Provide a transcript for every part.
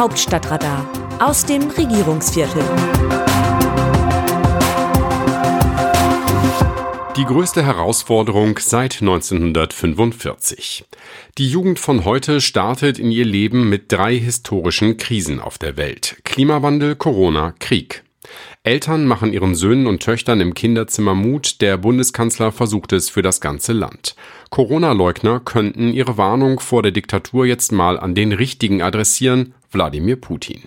Hauptstadtradar aus dem Regierungsviertel. Die größte Herausforderung seit 1945. Die Jugend von heute startet in ihr Leben mit drei historischen Krisen auf der Welt. Klimawandel, Corona, Krieg. Eltern machen ihren Söhnen und Töchtern im Kinderzimmer Mut, der Bundeskanzler versucht es für das ganze Land. Corona-Leugner könnten ihre Warnung vor der Diktatur jetzt mal an den richtigen adressieren, Wladimir Putin.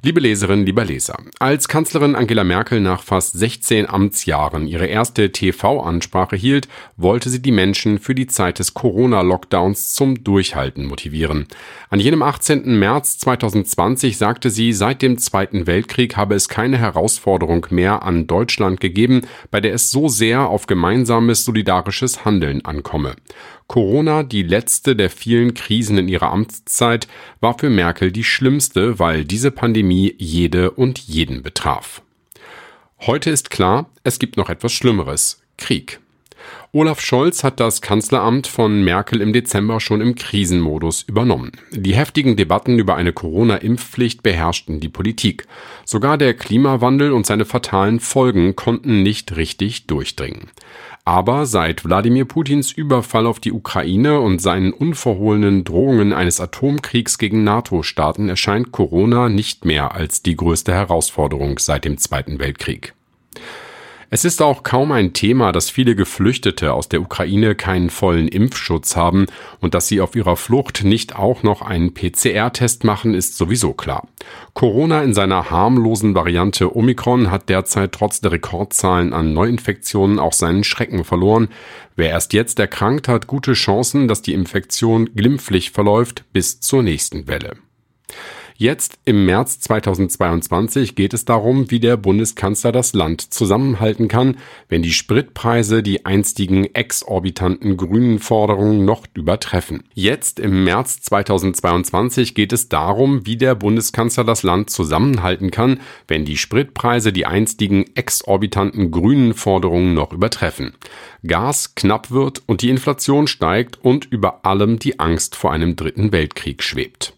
Liebe Leserinnen, lieber Leser, als Kanzlerin Angela Merkel nach fast 16 Amtsjahren ihre erste TV-Ansprache hielt, wollte sie die Menschen für die Zeit des Corona-Lockdowns zum Durchhalten motivieren. An jenem 18. März 2020 sagte sie, seit dem Zweiten Weltkrieg habe es keine Herausforderung mehr an Deutschland gegeben, bei der es so sehr auf gemeinsames solidarisches Handeln ankomme. Corona, die letzte der vielen Krisen in ihrer Amtszeit, war für Merkel die schlimmste, weil diese Pandemie jede und jeden betraf. Heute ist klar, es gibt noch etwas Schlimmeres Krieg. Olaf Scholz hat das Kanzleramt von Merkel im Dezember schon im Krisenmodus übernommen. Die heftigen Debatten über eine Corona-Impfpflicht beherrschten die Politik. Sogar der Klimawandel und seine fatalen Folgen konnten nicht richtig durchdringen. Aber seit Wladimir Putins Überfall auf die Ukraine und seinen unverhohlenen Drohungen eines Atomkriegs gegen NATO-Staaten erscheint Corona nicht mehr als die größte Herausforderung seit dem Zweiten Weltkrieg. Es ist auch kaum ein Thema, dass viele Geflüchtete aus der Ukraine keinen vollen Impfschutz haben und dass sie auf ihrer Flucht nicht auch noch einen PCR-Test machen, ist sowieso klar. Corona in seiner harmlosen Variante Omikron hat derzeit trotz der Rekordzahlen an Neuinfektionen auch seinen Schrecken verloren. Wer erst jetzt erkrankt, hat gute Chancen, dass die Infektion glimpflich verläuft bis zur nächsten Welle. Jetzt im März 2022 geht es darum, wie der Bundeskanzler das Land zusammenhalten kann, wenn die Spritpreise die einstigen exorbitanten grünen Forderungen noch übertreffen. Jetzt im März 2022 geht es darum, wie der Bundeskanzler das Land zusammenhalten kann, wenn die Spritpreise die einstigen exorbitanten grünen Forderungen noch übertreffen. Gas knapp wird und die Inflation steigt und über allem die Angst vor einem dritten Weltkrieg schwebt.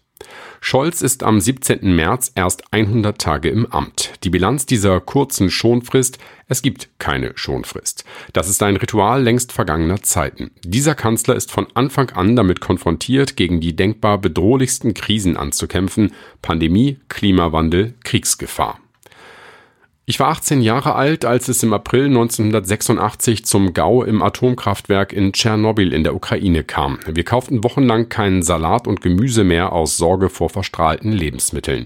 Scholz ist am 17. März erst 100 Tage im Amt. Die Bilanz dieser kurzen Schonfrist, es gibt keine Schonfrist. Das ist ein Ritual längst vergangener Zeiten. Dieser Kanzler ist von Anfang an damit konfrontiert, gegen die denkbar bedrohlichsten Krisen anzukämpfen, Pandemie, Klimawandel, Kriegsgefahr. Ich war 18 Jahre alt, als es im April 1986 zum Gau im Atomkraftwerk in Tschernobyl in der Ukraine kam. Wir kauften wochenlang keinen Salat und Gemüse mehr aus Sorge vor verstrahlten Lebensmitteln.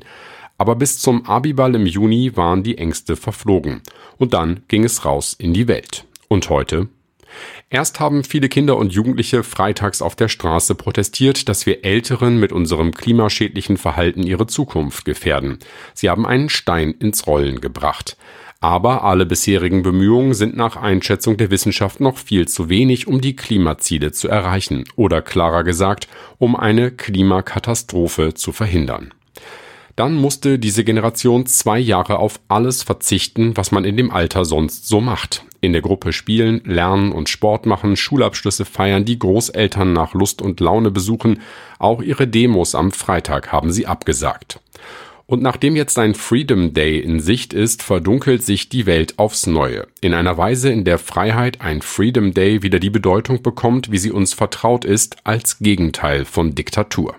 Aber bis zum Abiball im Juni waren die Ängste verflogen. Und dann ging es raus in die Welt. Und heute Erst haben viele Kinder und Jugendliche freitags auf der Straße protestiert, dass wir Älteren mit unserem klimaschädlichen Verhalten ihre Zukunft gefährden. Sie haben einen Stein ins Rollen gebracht. Aber alle bisherigen Bemühungen sind nach Einschätzung der Wissenschaft noch viel zu wenig, um die Klimaziele zu erreichen oder klarer gesagt, um eine Klimakatastrophe zu verhindern. Dann musste diese Generation zwei Jahre auf alles verzichten, was man in dem Alter sonst so macht. In der Gruppe spielen, lernen und Sport machen, Schulabschlüsse feiern, die Großeltern nach Lust und Laune besuchen, auch ihre Demos am Freitag haben sie abgesagt. Und nachdem jetzt ein Freedom Day in Sicht ist, verdunkelt sich die Welt aufs Neue. In einer Weise, in der Freiheit ein Freedom Day wieder die Bedeutung bekommt, wie sie uns vertraut ist, als Gegenteil von Diktatur.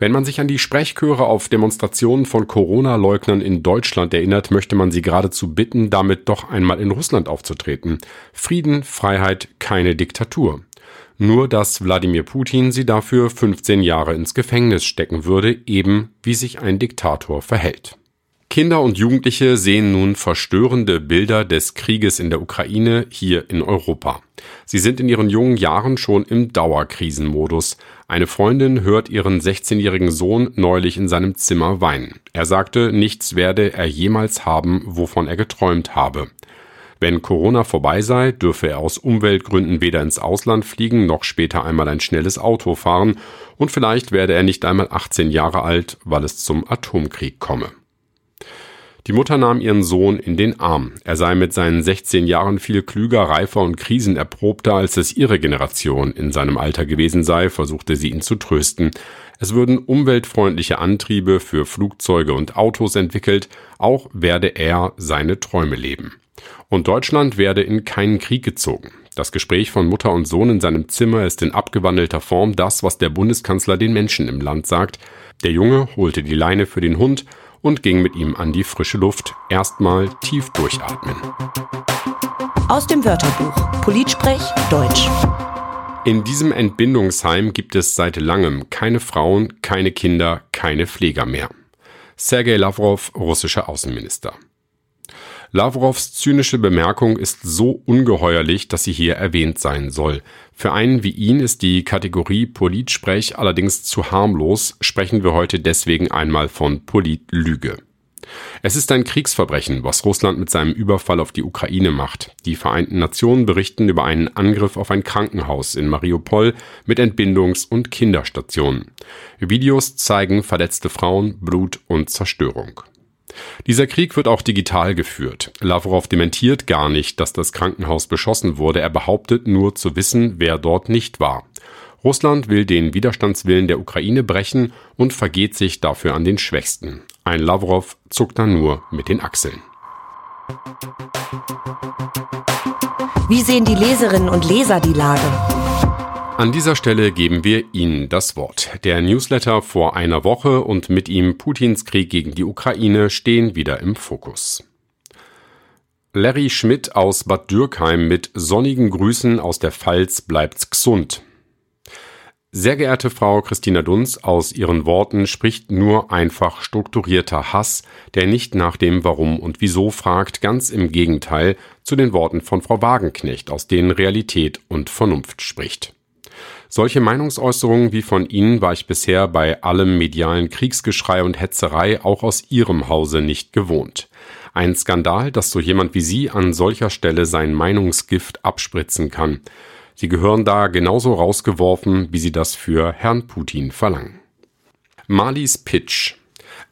Wenn man sich an die Sprechchöre auf Demonstrationen von Corona-Leugnern in Deutschland erinnert, möchte man sie geradezu bitten, damit doch einmal in Russland aufzutreten. Frieden, Freiheit, keine Diktatur. Nur dass Wladimir Putin sie dafür 15 Jahre ins Gefängnis stecken würde, eben wie sich ein Diktator verhält. Kinder und Jugendliche sehen nun verstörende Bilder des Krieges in der Ukraine hier in Europa. Sie sind in ihren jungen Jahren schon im Dauerkrisenmodus. Eine Freundin hört ihren 16-jährigen Sohn neulich in seinem Zimmer weinen. Er sagte, nichts werde er jemals haben, wovon er geträumt habe. Wenn Corona vorbei sei, dürfe er aus Umweltgründen weder ins Ausland fliegen noch später einmal ein schnelles Auto fahren und vielleicht werde er nicht einmal 18 Jahre alt, weil es zum Atomkrieg komme. Die Mutter nahm ihren Sohn in den Arm. Er sei mit seinen 16 Jahren viel klüger, reifer und krisenerprobter, als es ihre Generation in seinem Alter gewesen sei, versuchte sie ihn zu trösten. Es würden umweltfreundliche Antriebe für Flugzeuge und Autos entwickelt, auch werde er seine Träume leben. Und Deutschland werde in keinen Krieg gezogen. Das Gespräch von Mutter und Sohn in seinem Zimmer ist in abgewandelter Form das, was der Bundeskanzler den Menschen im Land sagt. Der Junge holte die Leine für den Hund und ging mit ihm an die frische Luft. Erstmal tief durchatmen. Aus dem Wörterbuch Politsprech Deutsch. In diesem Entbindungsheim gibt es seit langem keine Frauen, keine Kinder, keine Pfleger mehr. Sergei Lavrov, russischer Außenminister. Lavrovs zynische Bemerkung ist so ungeheuerlich, dass sie hier erwähnt sein soll. Für einen wie ihn ist die Kategorie Politsprech allerdings zu harmlos, sprechen wir heute deswegen einmal von Politlüge. Es ist ein Kriegsverbrechen, was Russland mit seinem Überfall auf die Ukraine macht. Die Vereinten Nationen berichten über einen Angriff auf ein Krankenhaus in Mariupol mit Entbindungs- und Kinderstationen. Videos zeigen verletzte Frauen, Blut und Zerstörung. Dieser Krieg wird auch digital geführt. Lavrov dementiert gar nicht, dass das Krankenhaus beschossen wurde. Er behauptet nur zu wissen, wer dort nicht war. Russland will den Widerstandswillen der Ukraine brechen und vergeht sich dafür an den Schwächsten. Ein Lavrov zuckt dann nur mit den Achseln. Wie sehen die Leserinnen und Leser die Lage? An dieser Stelle geben wir Ihnen das Wort. Der Newsletter vor einer Woche und mit ihm Putins Krieg gegen die Ukraine stehen wieder im Fokus. Larry Schmidt aus Bad Dürkheim mit sonnigen Grüßen aus der Pfalz bleibt's gesund. Sehr geehrte Frau Christina Dunz, aus Ihren Worten spricht nur einfach strukturierter Hass, der nicht nach dem Warum und Wieso fragt, ganz im Gegenteil zu den Worten von Frau Wagenknecht, aus denen Realität und Vernunft spricht. Solche Meinungsäußerungen wie von Ihnen war ich bisher bei allem medialen Kriegsgeschrei und Hetzerei auch aus Ihrem Hause nicht gewohnt. Ein Skandal, dass so jemand wie Sie an solcher Stelle sein Meinungsgift abspritzen kann. Sie gehören da genauso rausgeworfen, wie Sie das für Herrn Putin verlangen. Malis Pitch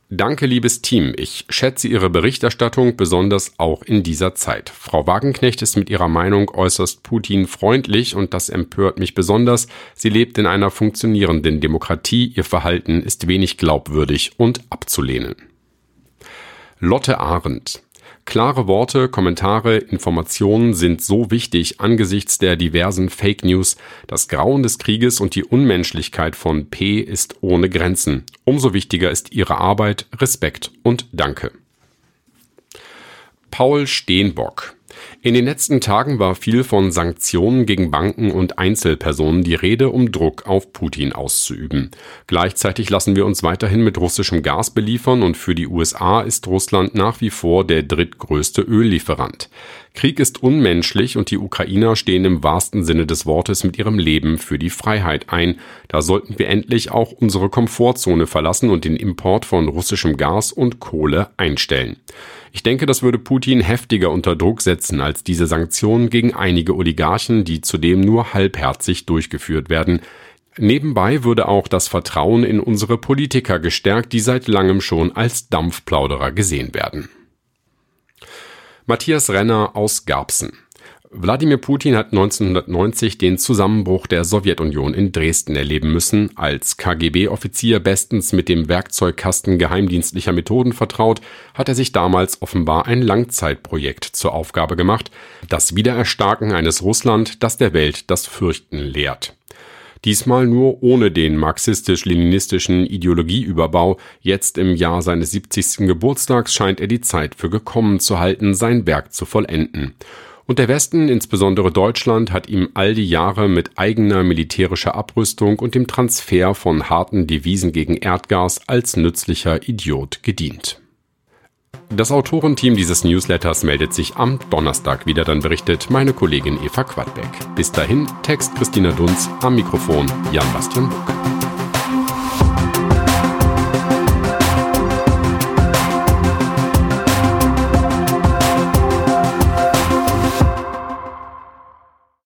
Danke, liebes Team. Ich schätze Ihre Berichterstattung besonders auch in dieser Zeit. Frau Wagenknecht ist mit ihrer Meinung äußerst Putin freundlich und das empört mich besonders. Sie lebt in einer funktionierenden Demokratie. Ihr Verhalten ist wenig glaubwürdig und abzulehnen. Lotte Arendt Klare Worte, Kommentare, Informationen sind so wichtig angesichts der diversen Fake News. Das Grauen des Krieges und die Unmenschlichkeit von P ist ohne Grenzen. Umso wichtiger ist ihre Arbeit, Respekt und Danke. Paul Steenbock in den letzten Tagen war viel von Sanktionen gegen Banken und Einzelpersonen die Rede, um Druck auf Putin auszuüben. Gleichzeitig lassen wir uns weiterhin mit russischem Gas beliefern und für die USA ist Russland nach wie vor der drittgrößte Öllieferant. Krieg ist unmenschlich und die Ukrainer stehen im wahrsten Sinne des Wortes mit ihrem Leben für die Freiheit ein. Da sollten wir endlich auch unsere Komfortzone verlassen und den Import von russischem Gas und Kohle einstellen. Ich denke, das würde Putin heftiger unter Druck setzen als diese Sanktionen gegen einige Oligarchen, die zudem nur halbherzig durchgeführt werden. Nebenbei würde auch das Vertrauen in unsere Politiker gestärkt, die seit langem schon als Dampfplauderer gesehen werden. Matthias Renner aus Garbsen. Wladimir Putin hat 1990 den Zusammenbruch der Sowjetunion in Dresden erleben müssen. Als KGB-Offizier bestens mit dem Werkzeugkasten geheimdienstlicher Methoden vertraut, hat er sich damals offenbar ein Langzeitprojekt zur Aufgabe gemacht, das Wiedererstarken eines Russland, das der Welt das Fürchten lehrt. Diesmal nur ohne den marxistisch-leninistischen Ideologieüberbau. Jetzt im Jahr seines 70. Geburtstags scheint er die Zeit für gekommen zu halten, sein Werk zu vollenden. Und der Westen, insbesondere Deutschland, hat ihm all die Jahre mit eigener militärischer Abrüstung und dem Transfer von harten Devisen gegen Erdgas als nützlicher Idiot gedient. Das Autorenteam dieses Newsletters meldet sich am Donnerstag wieder, dann berichtet meine Kollegin Eva Quadbeck. Bis dahin, Text Christina Dunz, am Mikrofon Jan-Bastian Buck.